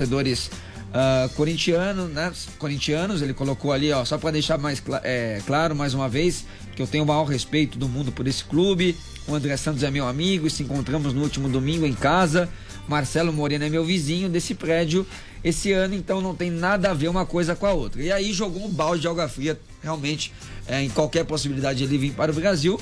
Torcedores uh, corintianos, né? Corintianos, ele colocou ali, ó, só para deixar mais cl é, claro mais uma vez, que eu tenho o maior respeito do mundo por esse clube. O André Santos é meu amigo e se encontramos no último domingo em casa. Marcelo Moreno é meu vizinho desse prédio. Esse ano, então, não tem nada a ver uma coisa com a outra. E aí jogou um balde de água fria, realmente, é, em qualquer possibilidade de ele vir para o Brasil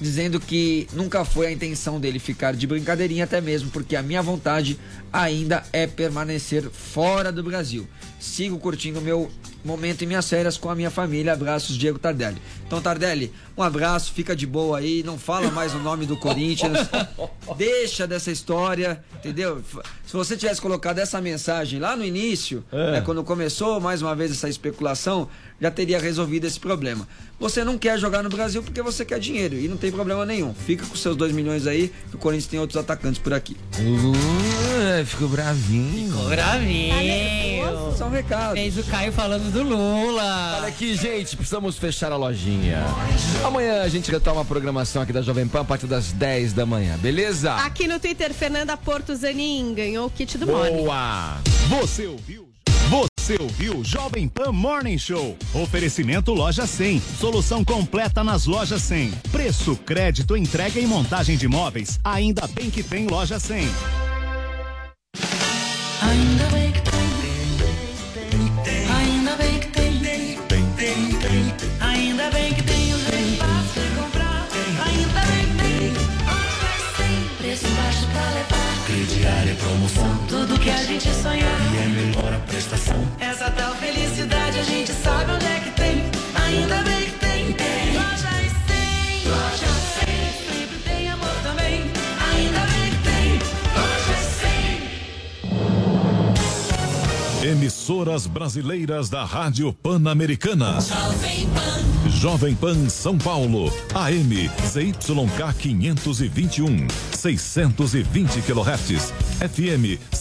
dizendo que nunca foi a intenção dele ficar de brincadeirinha, até mesmo porque a minha vontade ainda é permanecer fora do Brasil. Sigo curtindo meu momento em minhas férias com a minha família. Abraços, Diego Tardelli. Então, Tardelli, um abraço, fica de boa aí, não fala mais o nome do Corinthians, deixa dessa história, entendeu? Se você tivesse colocado essa mensagem lá no início, é. né, quando começou mais uma vez essa especulação, já teria resolvido esse problema. Você não quer jogar no Brasil porque você quer dinheiro e não tem problema nenhum. Fica com seus dois milhões aí, que o Corinthians tem outros atacantes por aqui. Uh, ficou bravinho. Ficou bravinho. Só um recado. Fez o Caio falando do Lula. Olha aqui, gente, precisamos fechar a lojinha. Amanhã a gente retoma a programação aqui da Jovem Pan a partir das 10 da manhã, beleza? Aqui no Twitter, Fernanda Porto Zanin ganhou o kit do Boa! Você ouviu? Você ouviu Jovem Pan Morning Show. Oferecimento Loja 100. Solução completa nas lojas 100. Preço, crédito, entrega e montagem de móveis. Ainda bem que tem Loja 100. Ainda bem que tem. Ainda bem que tem. Tem, tem, tem. Ainda bem que tem o jeito fácil de comprar. Ainda bem que tem. Preço baixo pra levar. Crediário é promoção. Tudo que a gente sonhar. E é melhor a prestação. Essa tal felicidade a gente sabe onde é que tem. Ainda bem que tem. tem. Loja 100. Loja 100. Sempre tem amor também. Ainda bem que tem. Loja 100. Emissoras brasileiras da Rádio Pan-Americana. Jovem Pan. Jovem Pan São Paulo. AM ZYK 521. 620 kHz. FM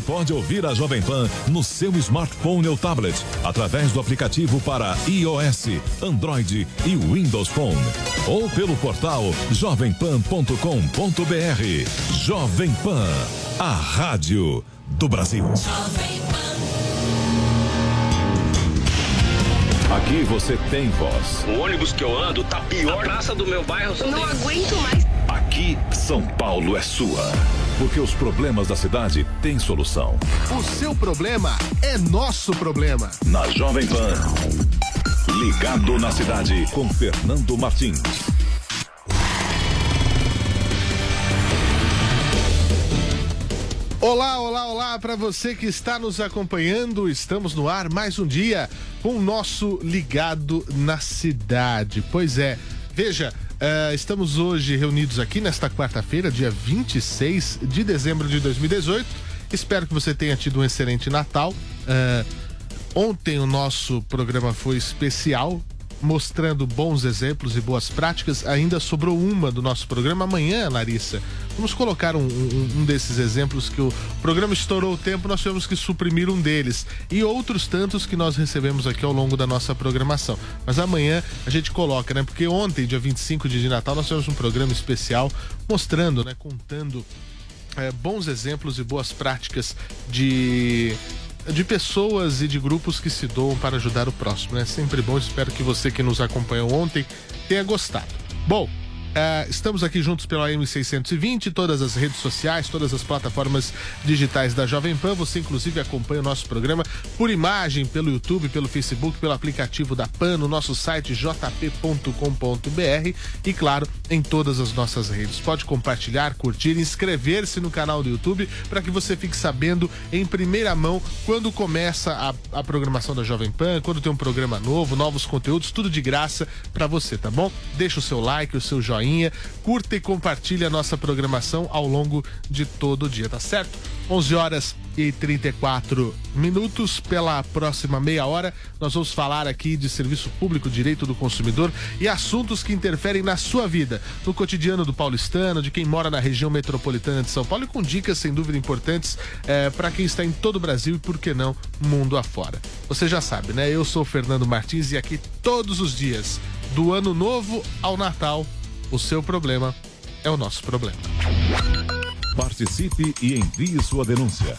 pode ouvir a Jovem Pan no seu smartphone ou tablet através do aplicativo para iOS, Android e Windows Phone ou pelo portal jovempan.com.br. Jovem Pan, a rádio do Brasil. Aqui você tem voz. O ônibus que eu ando tá pior. A praça do meu bairro Não aguento mais. Aqui, São Paulo é sua. Porque os problemas da cidade têm solução. O seu problema é nosso problema. Na Jovem Pan. Ligado na cidade com Fernando Martins. Olá, olá, olá para você que está nos acompanhando. Estamos no ar mais um dia com o nosso Ligado na Cidade. Pois é, veja, eh, estamos hoje reunidos aqui nesta quarta-feira, dia 26 de dezembro de 2018. Espero que você tenha tido um excelente Natal. Eh, ontem o nosso programa foi especial, mostrando bons exemplos e boas práticas. Ainda sobrou uma do nosso programa. Amanhã, Larissa, vamos colocar um, um- um desses exemplos que o programa estourou o tempo, nós tivemos que suprimir um deles. E outros tantos que nós recebemos aqui ao longo da nossa programação. Mas amanhã a gente coloca, né? Porque ontem, dia 25 de Natal, nós tivemos um programa especial mostrando, né? Contando é, bons exemplos e boas práticas de de pessoas e de grupos que se doam para ajudar o próximo. É sempre bom. Espero que você que nos acompanhou ontem tenha gostado. Bom, Ah, estamos aqui juntos pela M620, todas as redes sociais, todas as plataformas digitais da Jovem Pan. Você, inclusive, acompanha o nosso programa por imagem, pelo YouTube, pelo Facebook, pelo aplicativo da Pan, no nosso site jp.com.br e, claro, em todas as nossas redes. Pode compartilhar, curtir, inscrever-se no canal do YouTube para que você fique sabendo em primeira mão quando começa a, a programação da Jovem Pan, quando tem um programa novo, novos conteúdos, tudo de graça para você, tá bom? Deixa o seu like, o seu joinha, curta e compartilhe a nossa programação ao longo de todo o dia, tá certo? 11 horas e 34 minutos. Pela próxima meia hora, nós vamos falar aqui de serviço público, direito do consumidor e assuntos que interferem na sua vida, no cotidiano do paulistano, de quem mora na região metropolitana de São Paulo e com dicas sem dúvida importantes eh, para quem está em todo o Brasil e, por que não, mundo afora. Você já sabe, né? Eu sou o Fernando Martins e aqui todos os dias, do ano novo ao Natal, o seu problema é o nosso problema. Participe e envie sua denúncia.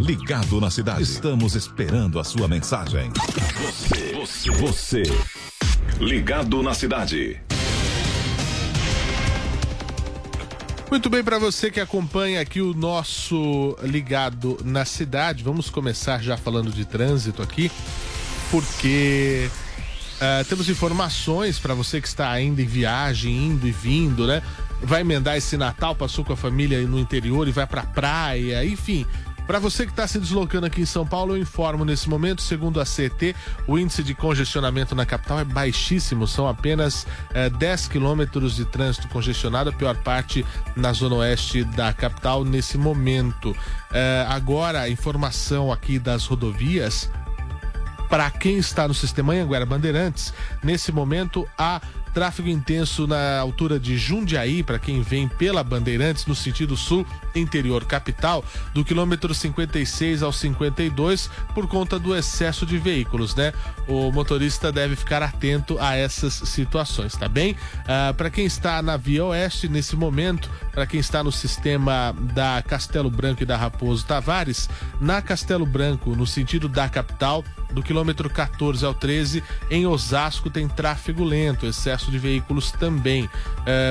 Ligado na Cidade. Estamos esperando a sua mensagem. Você, você, você. Ligado na Cidade. Muito bem, para você que acompanha aqui o nosso Ligado na Cidade, vamos começar já falando de trânsito aqui, porque ah, temos informações para você que está ainda em viagem, indo e vindo, né? Vai emendar esse Natal, passou com a família no interior e vai para praia, enfim. Para você que está se deslocando aqui em São Paulo, eu informo nesse momento, segundo a CT, o índice de congestionamento na capital é baixíssimo, são apenas eh, 10 quilômetros de trânsito congestionado, a pior parte na zona oeste da capital nesse momento. Eh, agora, informação aqui das rodovias. Para quem está no sistema Anhanguera Bandeirantes, nesse momento há tráfego intenso na altura de Jundiaí, para quem vem pela Bandeirantes no sentido sul, interior capital, do quilômetro 56 ao 52, por conta do excesso de veículos, né? O motorista deve ficar atento a essas situações, tá bem? Ah, para quem está na Via Oeste, nesse momento, para quem está no sistema da Castelo Branco e da Raposo Tavares, na Castelo Branco, no sentido da capital, do quilômetro 14 ao 13, em Osasco tem tráfego lento, excesso de veículos também.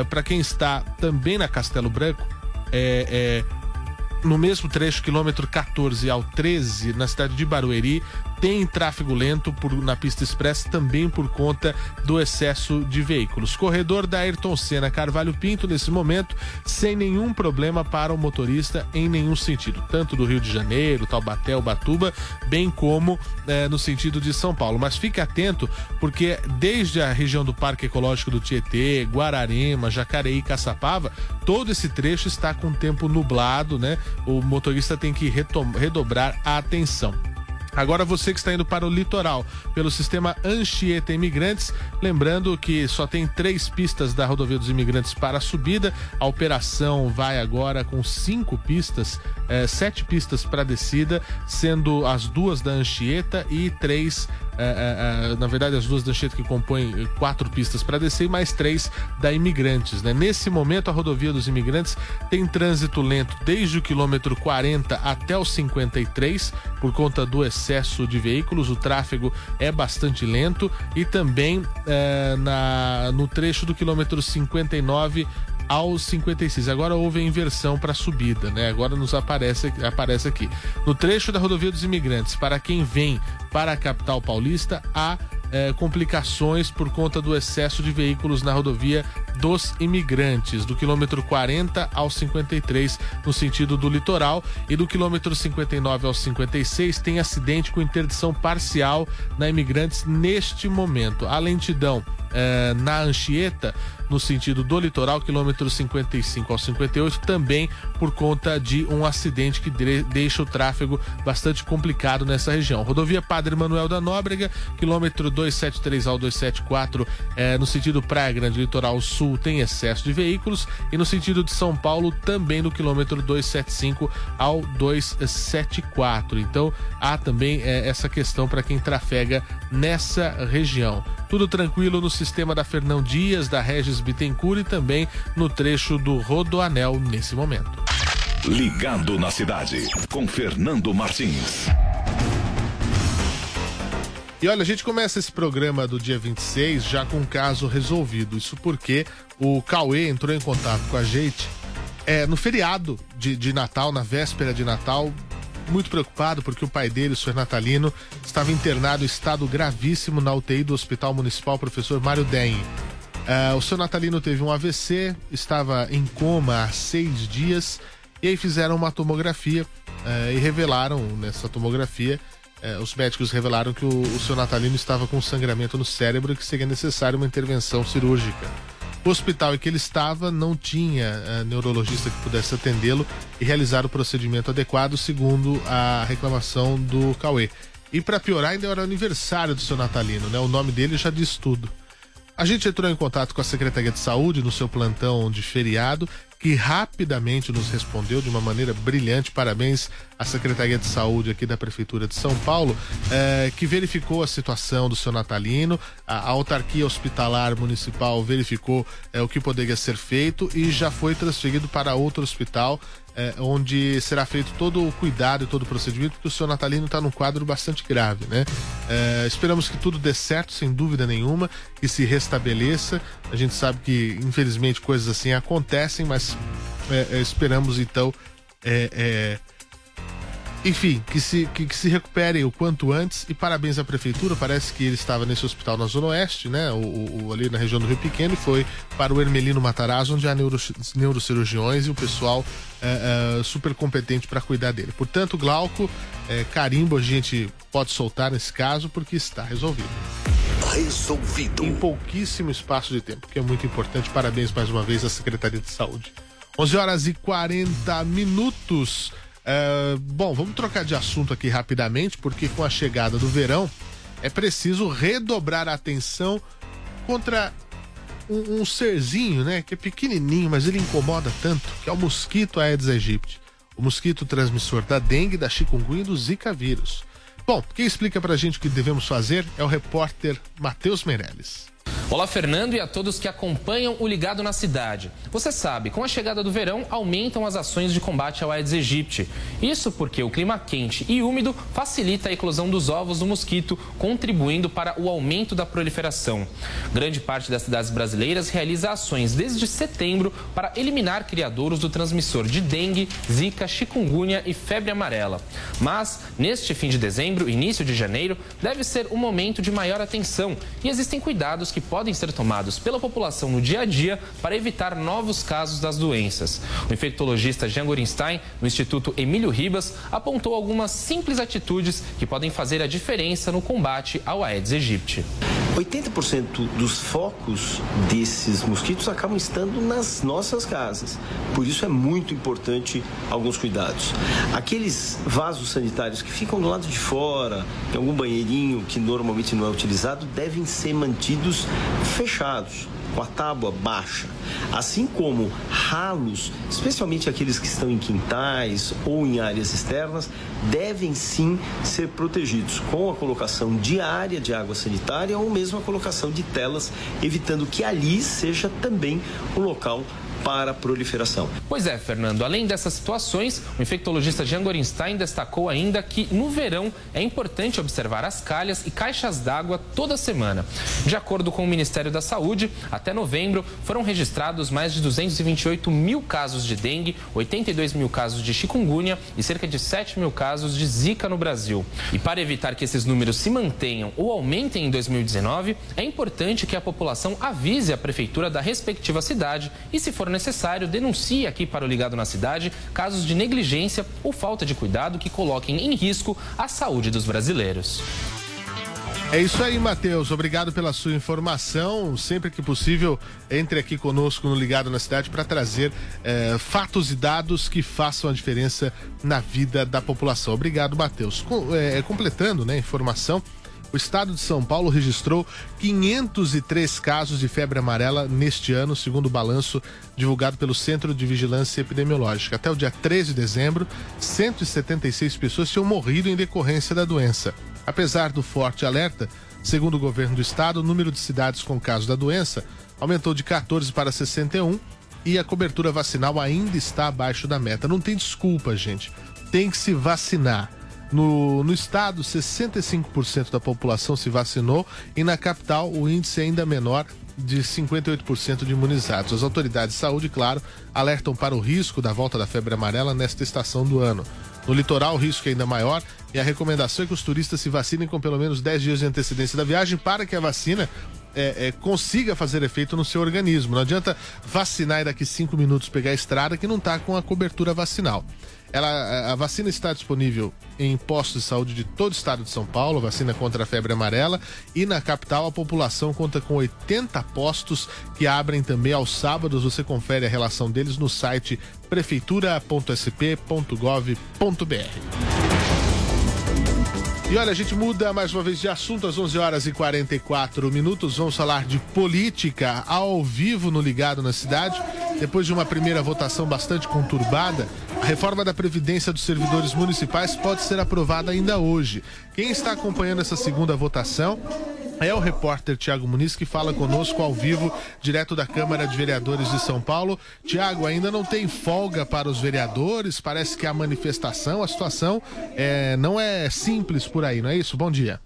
para quem está também na Castelo Branco, é, é, no mesmo trecho, quilômetro 14 ao 13, na cidade de Barueri, tem tráfego lento por, na pista express também por conta do excesso de veículos. Corredor da Ayrton Senna Carvalho Pinto, nesse momento, sem nenhum problema para o motorista em nenhum sentido, tanto do Rio de Janeiro, Taubaté, Ubatuba, bem como eh, no sentido de São Paulo. Mas fique atento, porque desde a região do Parque Ecológico do Tietê, Guararema, Jacareí Caçapava, todo esse trecho está com tempo nublado, né? O motorista tem que redobrar a atenção. Agora você que está indo para o litoral pelo sistema Anchieta Imigrantes, lembrando que só tem três pistas da rodovia dos imigrantes para a subida. A operação vai agora com cinco pistas, eh, sete pistas para descida, sendo as duas da Anchieta e três é, é, é, na verdade, as duas Anchieta que compõem eh, quatro pistas para descer e mais três da Imigrantes. Né? Nesse momento, a rodovia dos Imigrantes tem trânsito lento desde o quilômetro 40 até o 53, por conta do excesso de veículos. O tráfego é bastante lento e também eh, na, no trecho do quilômetro 59 aos 56. Agora houve a inversão para subida, né? Agora nos aparece, aparece aqui. No trecho da rodovia dos imigrantes, para quem vem para a capital paulista, há eh, complicações por conta do excesso de veículos na rodovia dos imigrantes, do quilômetro 40 ao 53, no sentido do litoral, e do quilômetro 59 ao 56 tem acidente com interdição parcial na imigrantes neste momento. A lentidão eh, na Anchieta, no sentido do litoral, quilômetro 55 ao 58, também por conta de um acidente que de- deixa o tráfego bastante complicado nessa região. Rodovia Padre Manuel da Nóbrega, quilômetro 273 ao 274, eh, no sentido Praia Grande, litoral sul, tem excesso de veículos, e no sentido de São Paulo, também no quilômetro 275 ao 274. Então, há também eh, essa questão para quem trafega nessa região. Tudo tranquilo no sistema da Fernão Dias, da Regis Bittencourt e também no trecho do Rodoanel nesse momento. Ligado na cidade, com Fernando Martins. E olha, a gente começa esse programa do dia 26 já com um caso resolvido. Isso porque o Cauê entrou em contato com a gente é, no feriado de, de Natal, na véspera de Natal, muito preocupado porque o pai dele, o senhor Natalino, estava internado em estado gravíssimo na UTI do Hospital Municipal Professor Mário Dengue. É, o seu Natalino teve um AVC, estava em coma há seis dias, e aí fizeram uma tomografia é, e revelaram nessa tomografia, é, os médicos revelaram que o, o seu Natalino estava com sangramento no cérebro e que seria necessária uma intervenção cirúrgica. O hospital em que ele estava não tinha eh, neurologista que pudesse atendê-lo e realizar o procedimento adequado, segundo a reclamação do Cauê. E para piorar, ainda era o aniversário do seu Natalino, né? O nome dele já diz tudo. A gente entrou em contato com a Secretaria de Saúde no seu plantão de feriado, que rapidamente nos respondeu de uma maneira brilhante. Parabéns à Secretaria de Saúde aqui da Prefeitura de São Paulo, eh, que verificou a situação do seu Natalino. A, a autarquia hospitalar municipal verificou eh, o que poderia ser feito e já foi transferido para outro hospital. eh, onde será feito todo o cuidado e todo o procedimento, porque o seu Natalino está num quadro bastante grave, né? Esperamos que tudo dê certo, sem dúvida nenhuma, que se restabeleça. A gente sabe que, infelizmente, coisas assim acontecem, mas eh, eh, esperamos então. eh, eh, enfim, que se, que, que se recupere o quanto antes e parabéns à prefeitura. Parece que ele estava nesse hospital na Zona Oeste, né? O- o- ali na região do Rio Pequeno, e foi para o Hermelino Matarazzo, onde há neuro, neurocirurgiões e o pessoal é, é, super competente para cuidar dele. Portanto, Glauco, é, carimbo a gente pode soltar nesse caso porque está resolvido. Resolvido. Em pouquíssimo espaço de tempo, que é muito importante. Parabéns mais uma vez à Secretaria de Saúde. 11 horas e 40 minutos. É, bom, vamos trocar de assunto aqui rapidamente, porque com a chegada do verão é preciso redobrar a atenção contra um, um serzinho, né? Que é pequenininho, mas ele incomoda tanto, que é o mosquito Aedes aegypti. O mosquito transmissor da dengue, da chikungunya e do zika vírus. Bom, quem explica pra gente o que devemos fazer é o repórter Matheus Meirelles. Olá, Fernando, e a todos que acompanham o Ligado na Cidade. Você sabe, com a chegada do verão, aumentam as ações de combate ao Aedes aegypti. Isso porque o clima quente e úmido facilita a eclosão dos ovos do mosquito, contribuindo para o aumento da proliferação. Grande parte das cidades brasileiras realiza ações desde setembro para eliminar criadouros do transmissor de dengue, zika, chikungunya e febre amarela. Mas, neste fim de dezembro início de janeiro, deve ser um momento de maior atenção e existem cuidados que podem ser tomados pela população no dia a dia para evitar novos casos das doenças. O infectologista Jean Gorenstein, no Instituto Emílio Ribas, apontou algumas simples atitudes que podem fazer a diferença no combate ao Aedes aegypti. 80% dos focos desses mosquitos acabam estando nas nossas casas. Por isso é muito importante alguns cuidados. Aqueles vasos sanitários que ficam do lado de fora, em algum banheirinho que normalmente não é utilizado, devem ser mantidos fechados com a tábua baixa, assim como ralos, especialmente aqueles que estão em quintais ou em áreas externas, devem sim ser protegidos com a colocação diária de água sanitária ou mesmo a colocação de telas, evitando que ali seja também o local para a proliferação. Pois é, Fernando. Além dessas situações, o infectologista Jean Gorenstein destacou ainda que no verão é importante observar as calhas e caixas d'água toda semana. De acordo com o Ministério da Saúde, até novembro foram registrados mais de 228 mil casos de dengue, 82 mil casos de chikungunya e cerca de 7 mil casos de zika no Brasil. E para evitar que esses números se mantenham ou aumentem em 2019, é importante que a população avise a prefeitura da respectiva cidade e, se for necessário, denuncie aqui para o Ligado na Cidade casos de negligência ou falta de cuidado que coloquem em risco a saúde dos brasileiros. É isso aí, Matheus. Obrigado pela sua informação. Sempre que possível, entre aqui conosco no Ligado na Cidade para trazer eh, fatos e dados que façam a diferença na vida da população. Obrigado, Matheus. Com- eh, completando né, a informação. O estado de São Paulo registrou 503 casos de febre amarela neste ano, segundo o balanço divulgado pelo Centro de Vigilância Epidemiológica. Até o dia 13 de dezembro, 176 pessoas tinham morrido em decorrência da doença. Apesar do forte alerta, segundo o governo do estado, o número de cidades com casos da doença aumentou de 14 para 61 e a cobertura vacinal ainda está abaixo da meta. Não tem desculpa, gente. Tem que se vacinar. No, no estado, 65% da população se vacinou e na capital o índice é ainda menor de 58% de imunizados. As autoridades de saúde, claro, alertam para o risco da volta da febre amarela nesta estação do ano. No litoral, o risco é ainda maior e a recomendação é que os turistas se vacinem com pelo menos 10 dias de antecedência da viagem para que a vacina é, é, consiga fazer efeito no seu organismo. Não adianta vacinar e daqui cinco minutos pegar a estrada que não está com a cobertura vacinal. Ela, a- vacina está disponível em postos de saúde de todo o estado de São Paulo, vacina contra a febre amarela, e na capital a população conta com 80 postos que abrem também aos sábados. Você confere a relação deles no site prefeitura.sp.gov.br. E olha, a gente muda mais uma vez de assunto às 11 horas e 44 minutos. Vamos falar de política ao vivo no Ligado na Cidade. Depois de uma primeira votação bastante conturbada, a reforma da Previdência dos servidores municipais pode ser aprovada ainda hoje. Quem está acompanhando essa segunda votação é o repórter Tiago Muniz que fala conosco ao vivo, direto da Câmara de Vereadores de São Paulo. Tiago, ainda não tem folga para os vereadores, parece que a manifestação, a situação é, não é simples por aí, não é isso? Bom dia.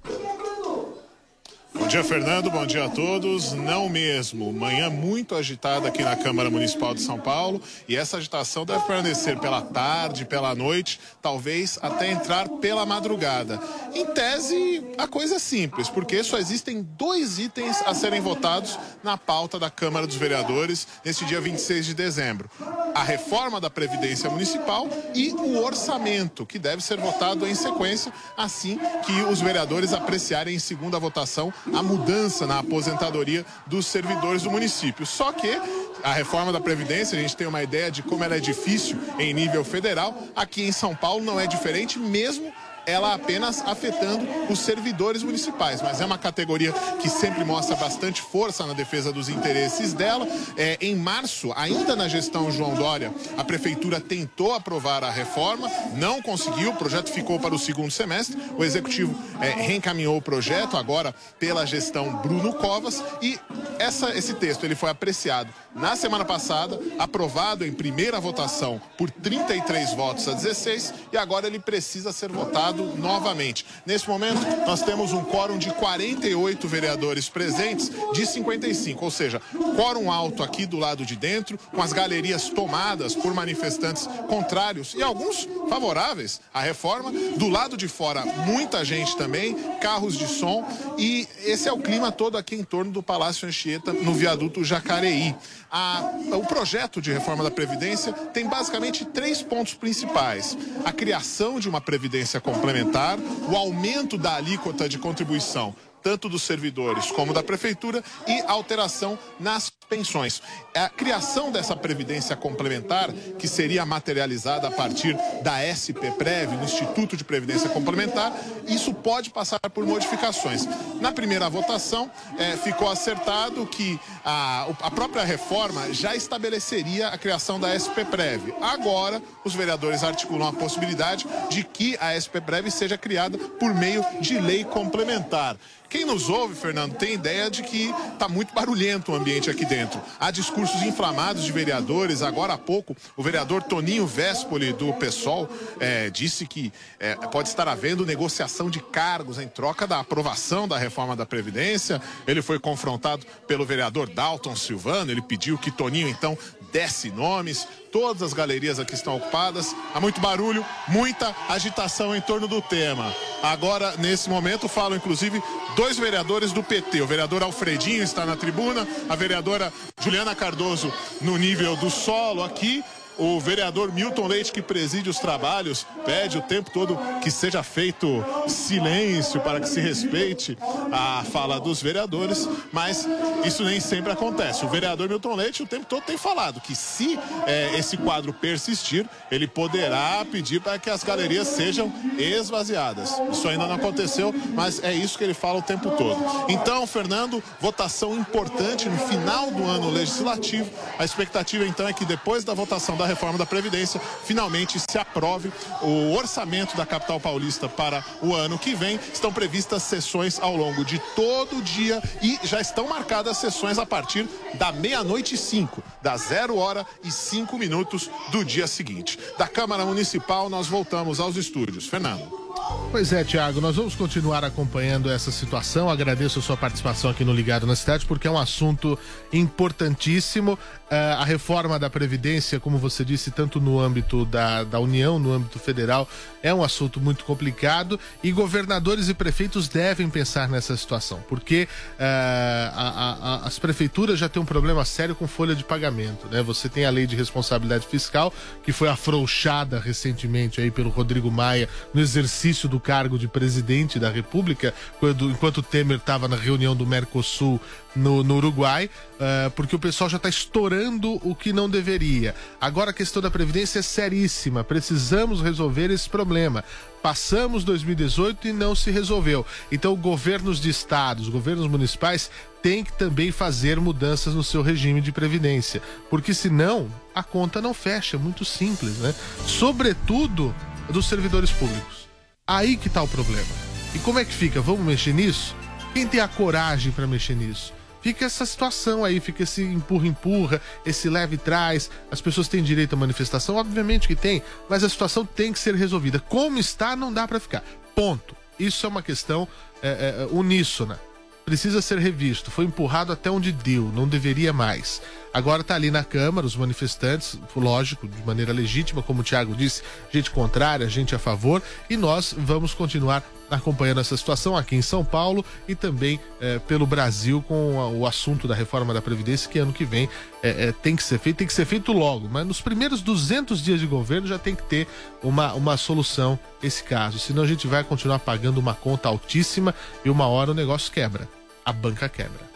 Bom dia, Fernando. Bom dia a todos. Não mesmo. Manhã muito agitada aqui na Câmara Municipal de São Paulo e essa agitação deve permanecer pela tarde, pela noite, talvez até entrar pela madrugada. Em tese, a coisa é simples, porque só existem dois itens a serem votados na pauta da Câmara dos Vereadores nesse dia 26 de dezembro: a reforma da Previdência Municipal e o orçamento, que deve ser votado em sequência assim que os vereadores apreciarem em segunda votação a mudança na aposentadoria dos servidores do município. Só que a reforma da Previdência, a gente tem uma ideia de como ela é difícil em nível federal. Aqui em São Paulo não é diferente, mesmo ela apenas afetando os servidores municipais, mas é uma categoria que sempre mostra bastante força na defesa dos interesses dela. É, em março, ainda na gestão João Dória, a prefeitura tentou aprovar a reforma, não conseguiu, o projeto ficou para o segundo semestre. O executivo é, reencaminhou o projeto agora pela gestão Bruno Covas e essa, esse texto ele foi apreciado na semana passada, aprovado em primeira votação por 33 votos a 16 e agora ele precisa ser votado novamente. Nesse momento, nós temos um quórum de 48 vereadores presentes de 55, ou seja, quórum alto aqui do lado de dentro, com as galerias tomadas por manifestantes contrários e alguns favoráveis à reforma. Do lado de fora, muita gente também, carros de som e esse é o clima todo aqui em torno do Palácio Anchieta, no viaduto Jacareí. A- o projeto de reforma da Previdência tem basicamente três pontos principais: a criação de uma Previdência complementar, o aumento da alíquota de contribuição tanto dos servidores como da prefeitura e alteração nas pensões. A criação dessa previdência complementar, que seria materializada a partir da SPPrev, no Instituto de Previdência Complementar, isso pode passar por modificações. Na primeira votação, eh, ficou acertado que a, a própria reforma já estabeleceria a criação da SPPrev. Agora, os vereadores articulam a possibilidade de que a SPPrev seja criada por meio de lei complementar. Quem nos ouve, Fernando, tem ideia de que está muito barulhento o ambiente aqui dentro. Há discursos inflamados de vereadores. Agora há pouco, o vereador Toninho Véspoli, do PSOL, eh, disse que eh, pode estar havendo negociação de cargos em troca da aprovação da reforma da Previdência. Ele foi confrontado pelo vereador Dalton Silvano. Ele pediu que Toninho, então, desse nomes. Todas as galerias aqui estão ocupadas. Há muito barulho, muita agitação em torno do tema. Agora, nesse momento, falam inclusive dois vereadores do PT. O vereador Alfredinho está na tribuna, a vereadora Juliana Cardoso no nível do solo aqui. O vereador Milton Leite, que preside os trabalhos, pede o tempo todo que seja feito silêncio para que se respeite a fala dos vereadores, mas isso nem sempre acontece. O vereador Milton Leite o tempo todo tem falado que se eh, esse quadro persistir, ele poderá pedir para que as galerias sejam esvaziadas. Isso ainda não aconteceu, mas é isso que ele fala o tempo todo. Então, Fernando, votação importante no final do ano legislativo. A expectativa então é que depois da votação da reforma da Previdência, finalmente se aprove o orçamento da capital paulista para o ano que vem. Estão previstas sessões ao longo de todo o dia e já estão marcadas sessões a partir da meia-noite e cinco, da zero hora e cinco minutos do dia seguinte. Da Câmara Municipal, nós voltamos aos estúdios. Fernando. Pois é, Tiago, nós vamos continuar acompanhando essa situação. Agradeço a sua participação aqui no Ligado na Cidade, porque é um assunto importantíssimo. Ah, a reforma da Previdência, como você disse, tanto no âmbito da, da União, no âmbito federal, é um assunto muito complicado e governadores e prefeitos devem pensar nessa situação, porque ah, a- a- as prefeituras já têm um problema sério com folha de pagamento. Né? Você tem a lei de responsabilidade fiscal, que foi afrouxada recentemente aí pelo Rodrigo Maia no exercício do cargo de presidente da República, quando, enquanto Temer estava na reunião do Mercosul no, no Uruguai, ah, porque o pessoal já está estourando o que não deveria. Agora a questão da Previdência é seríssima, precisamos resolver esse problema. Passamos 2018 e não se resolveu. Então, governos de estados, governos municipais têm que também fazer mudanças no seu regime de previdência, porque senão a conta não fecha, é muito simples, né? Sobretudo dos servidores públicos. Aí que tá o problema. E como é que fica? Vamos mexer nisso? Quem tem a coragem para mexer nisso? Fica essa situação aí, fica esse empurra-empurra, esse leve traz. As pessoas têm direito à manifestação? Obviamente que tem, mas a situação tem que ser resolvida. Como está, não dá para ficar. Ponto. Isso é uma questão é, é, uníssona. Precisa ser revisto. Foi empurrado até onde deu, não deveria mais. Agora está ali na Câmara, os manifestantes, lógico, de maneira legítima, como o Tiago disse, gente contrária, gente a favor, e nós vamos continuar acompanhando essa situação aqui em São Paulo e também eh, pelo Brasil com a- o assunto da reforma da Previdência, que ano que vem eh, eh, tem que ser feito, tem que ser feito logo, mas nos primeiros 200 dias de governo já tem que ter uma, uma solução esse caso, senão a gente vai continuar pagando uma conta altíssima e uma hora o negócio quebra, a banca quebra.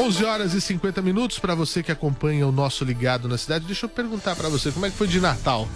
11 horas e 50 minutos para você que acompanha o nosso Ligado na Cidade. Deixa eu perguntar para você, como é que foi de Natal?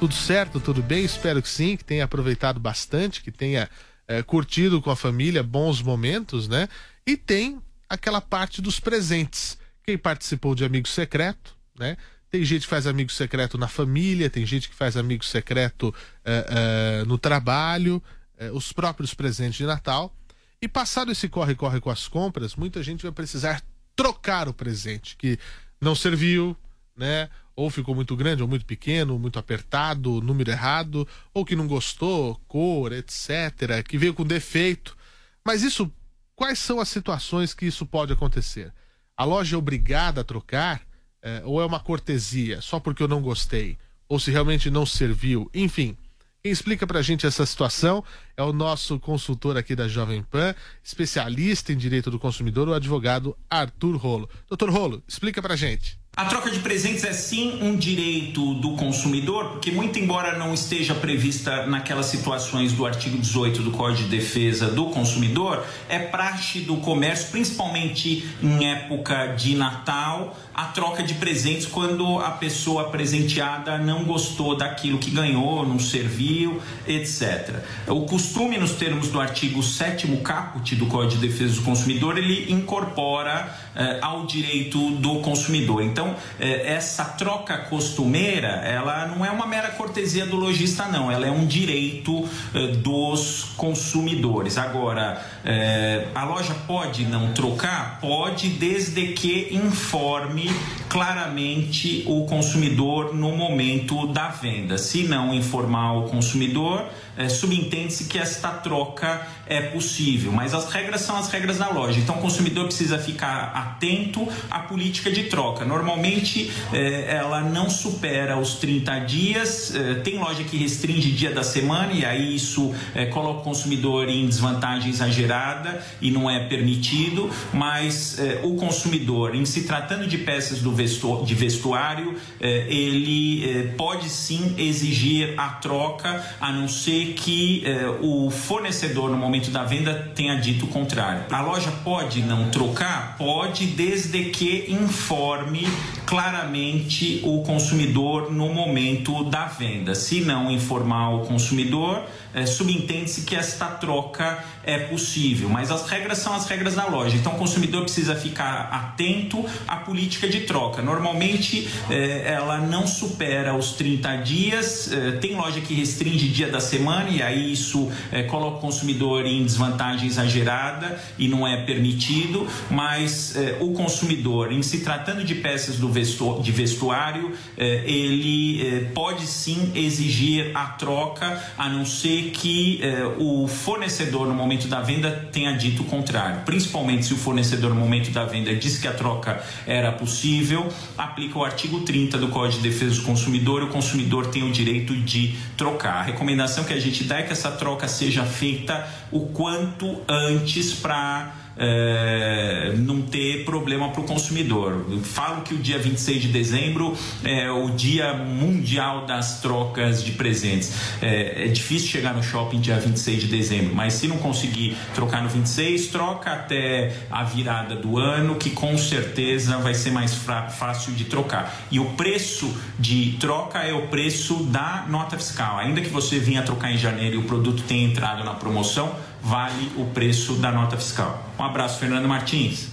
Tudo certo, tudo bem? Espero que sim, que tenha aproveitado bastante, que tenha eh, curtido com a família bons momentos, né? E tem aquela parte dos presentes. Quem participou de amigo secreto, né? Tem gente que faz amigo secreto na família, tem gente que faz amigo secreto eh, eh, no trabalho, eh, os próprios presentes de Natal. E passado esse corre-corre com as compras, muita gente vai precisar trocar o presente que não serviu, né? Ou ficou muito grande, ou muito pequeno, muito apertado, número errado, ou que não gostou, cor, etc., que veio com defeito. Mas isso, quais são as situações que isso pode acontecer? A loja é obrigada a trocar? É, ou é uma cortesia, só porque eu não gostei? Ou se realmente não serviu? Enfim. Quem explica pra gente essa situação é o nosso consultor aqui da Jovem Pan, especialista em direito do consumidor, o advogado Arthur Rolo. Doutor Rolo, explica pra gente. A troca de presentes é sim um direito do consumidor, porque, muito embora não esteja prevista naquelas situações do artigo 18 do Código de Defesa do Consumidor, é praxe do comércio, principalmente em época de Natal, a troca de presentes quando a pessoa presenteada não gostou daquilo que ganhou, não serviu, etc. O costume, nos termos do artigo 7 caput do Código de Defesa do Consumidor, ele incorpora eh, ao direito do consumidor. Então, eh, essa troca costumeira, ela não é uma mera cortesia do lojista, não. Ela é um direito eh, dos consumidores. Agora, eh, a loja pode não trocar? Pode, desde que informe claramente o consumidor no momento da venda. Se não informar o consumidor, eh, subentende-se que esta troca é possível, mas as regras são as regras da loja. Então o consumidor precisa ficar atento à política de troca. Normalmente eh, ela não supera os 30 dias, eh, tem loja que restringe dia da semana e aí isso eh, coloca o consumidor em desvantagem exagerada e não é permitido, mas eh, o consumidor, em se tratando de peças do vestu- de vestuário, eh, ele pode sim exigir a troca, a não ser que eh, o fornecedor, no momento da venda, tenha dito o contrário. A loja pode não trocar? Pode, desde que informe claramente o consumidor no momento da venda. Se não informar o consumidor, eh, subentende-se que esta troca é possível, mas as regras são as regras da loja. Então o consumidor precisa ficar atento à política de troca. Normalmente eh, ela não supera os 30 dias, eh, tem loja que restringe dia da semana e aí isso eh, coloca o consumidor em desvantagem exagerada e não é permitido, mas eh, o consumidor, em se tratando de peças do vestu- de vestuário, eh, ele pode sim exigir a troca, a não ser que o fornecedor, no momento da venda, tenha dito o contrário. Principalmente se o fornecedor, no momento da venda, disse que a troca era possível, aplica o artigo 30 do Código de Defesa do Consumidor o consumidor tem o direito de trocar. A recomendação que a gente dá é que essa troca seja feita o quanto antes para é, não ter problema para o consumidor. Falo que o dia 26 de dezembro é o dia mundial das trocas de presentes. É, é difícil chegar no shopping dia 26 de dezembro, mas se não conseguir trocar no 26, troca até a virada do ano, que com certeza vai ser mais fácil de trocar. E o preço de troca é o preço da nota fiscal. Ainda que você vinha trocar em janeiro e o produto tenha entrado na promoção, vale o preço da nota fiscal. Um abraço, Fernando Martins.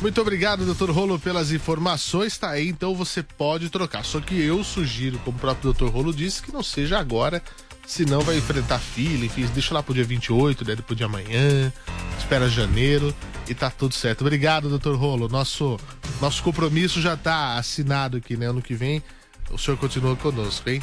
Muito obrigado, doutor Rolo, pelas informações. Tá aí, então você pode trocar. Só que eu sugiro, como o próprio doutor Rolo disse, que não seja agora, senão vai enfrentar fila, enfim, deixa lá pro dia 28, né, depois de amanhã, espera janeiro e tá tudo certo. Obrigado, doutor Rolo. Nosso, nosso compromisso já tá assinado aqui, né? Ano que vem o senhor continua conosco, hein?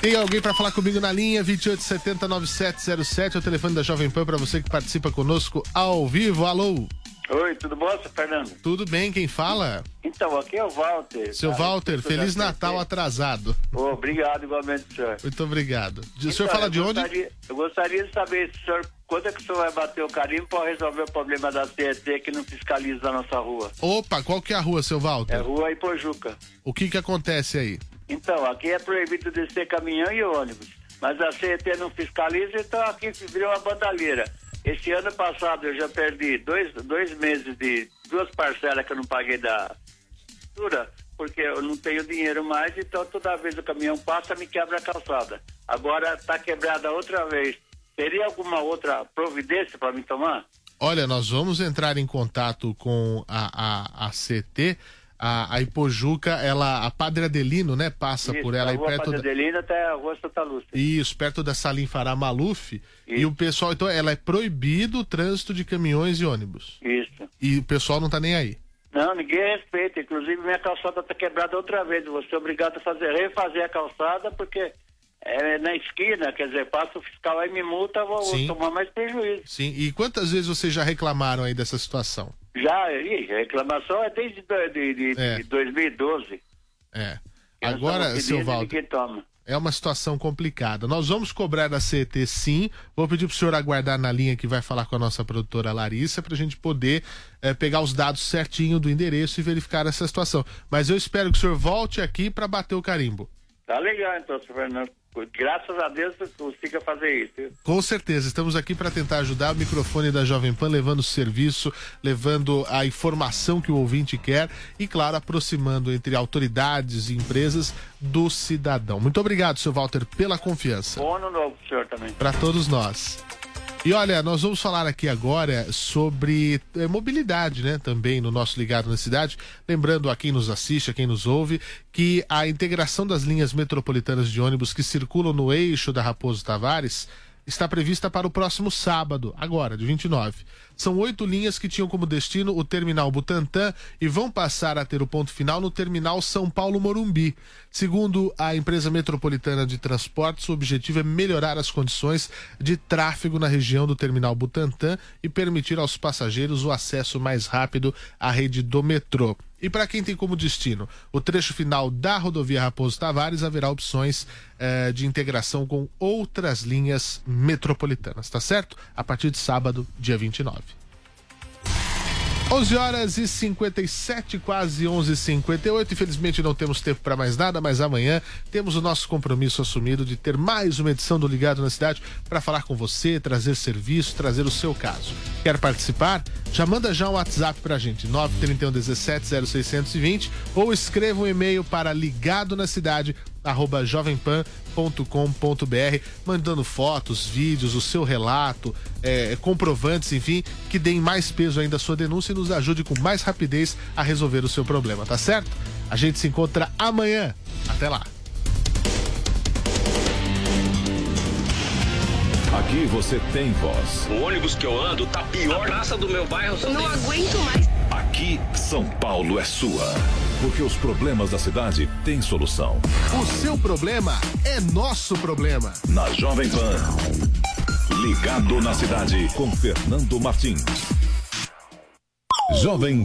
Tem alguém para falar comigo na linha? 2870-9707 é o telefone da Jovem Pan para você que participa conosco ao vivo. Alô? Oi, tudo bom, seu Fernando? Tudo bem, quem fala? Então, aqui é o Walter. Seu tá? Walter, Feliz Natal CT. atrasado. Ô, obrigado igualmente, senhor. Muito obrigado. O senhor Então, fala de onde? gostaria- eu gostaria de saber, senhor, quando é que o senhor vai bater o carimbo para resolver o problema da CET que não fiscaliza a nossa rua? Opa, qual que é a rua, seu Walter? É rua Ipojuca. O que que acontece aí? Então, aqui é proibido descer caminhão e ônibus. Mas a CET não fiscaliza, então aqui virou uma bandalheira. Esse ano passado eu já perdi dois, dois meses de duas parcelas que eu não paguei da cultura, porque eu não tenho dinheiro mais, então toda vez o caminhão passa, me quebra a calçada. Agora está quebrada outra vez. Teria alguma outra providência para me tomar? Olha, nós vamos entrar em contato com a, a, a CT. A, a Ipojuca, ela, a Padre Adelino, né? Passa Isso, por ela aí rua perto Padre da... Adelino até a rua Santa Lúcia. Isso, perto da Salim Fará Maluf. E o pessoal, então, ela é proibido o trânsito de caminhões e ônibus. Isso. E o pessoal não tá nem aí. Não, ninguém respeita. Inclusive, minha calçada está quebrada outra vez. Vou ser obrigado a fazer, refazer a calçada, porque é na esquina, quer dizer, passa o fiscal aí, me multa, vou, vou tomar mais prejuízo. Sim. E quantas vezes vocês já reclamaram aí dessa situação? Já, ih, a reclamação é desde de, de, É. de 2012. É. Agora, seu e toma. É uma situação complicada. Nós vamos cobrar da CET sim. Vou pedir pro senhor aguardar na linha que vai falar com a nossa produtora Larissa pra gente poder eh, pegar os dados certinho do endereço e verificar essa situação. Mas eu espero que o senhor volte aqui pra bater o carimbo. Tá legal, então, senhor Fernando. Graças a Deus eu consiga fazer isso. Com certeza, estamos aqui para tentar ajudar o microfone da Jovem Pan, levando o serviço, levando a informação que o ouvinte quer e, claro, aproximando entre autoridades e empresas do cidadão. Muito obrigado, seu Walter, pela confiança. Bom ano novo senhor também. Para todos nós. E olha, nós vamos falar aqui agora sobre eh, mobilidade, né? Também no nosso Ligado na Cidade. Lembrando a quem nos assiste, a quem nos ouve, que a integração das linhas metropolitanas de ônibus que circulam no eixo da Raposo Tavares está prevista para o próximo sábado, agora, de 29. São oito linhas que tinham como destino o terminal Butantã e vão passar a ter o ponto final no terminal São Paulo Morumbi. Segundo a empresa metropolitana de transportes, o objetivo é melhorar as condições de tráfego na região do terminal Butantã e permitir aos passageiros o acesso mais rápido à rede do metrô. E para quem tem como destino o trecho final da rodovia Raposo Tavares, haverá opções eh, de integração com outras linhas metropolitanas, tá certo? A partir de sábado, dia 29. 11 horas e 57, quase 11 e 58 Infelizmente não temos tempo para mais nada, mas amanhã temos o nosso compromisso assumido de ter mais uma edição do Ligado na Cidade para falar com você, trazer serviço, trazer o seu caso. Quer participar? Já manda já um WhatsApp pra gente, 931 17 0620 ou escreva um e-mail para ligado na cidade arroba jovempan.com.br mandando fotos, vídeos, o seu relato, é, comprovantes, enfim, que deem mais peso ainda à sua denúncia e nos ajude com mais rapidez a resolver o seu problema, tá certo? A gente se encontra amanhã. Até lá. Aqui você tem voz. O ônibus que eu ando tá pior. A praça do meu bairro só Não tem- aguento mais. Aqui, São Paulo é sua. Porque os problemas da cidade têm solução. O seu problema é nosso problema. Na Jovem Pan. Ligado na cidade com Fernando Martins. Jovem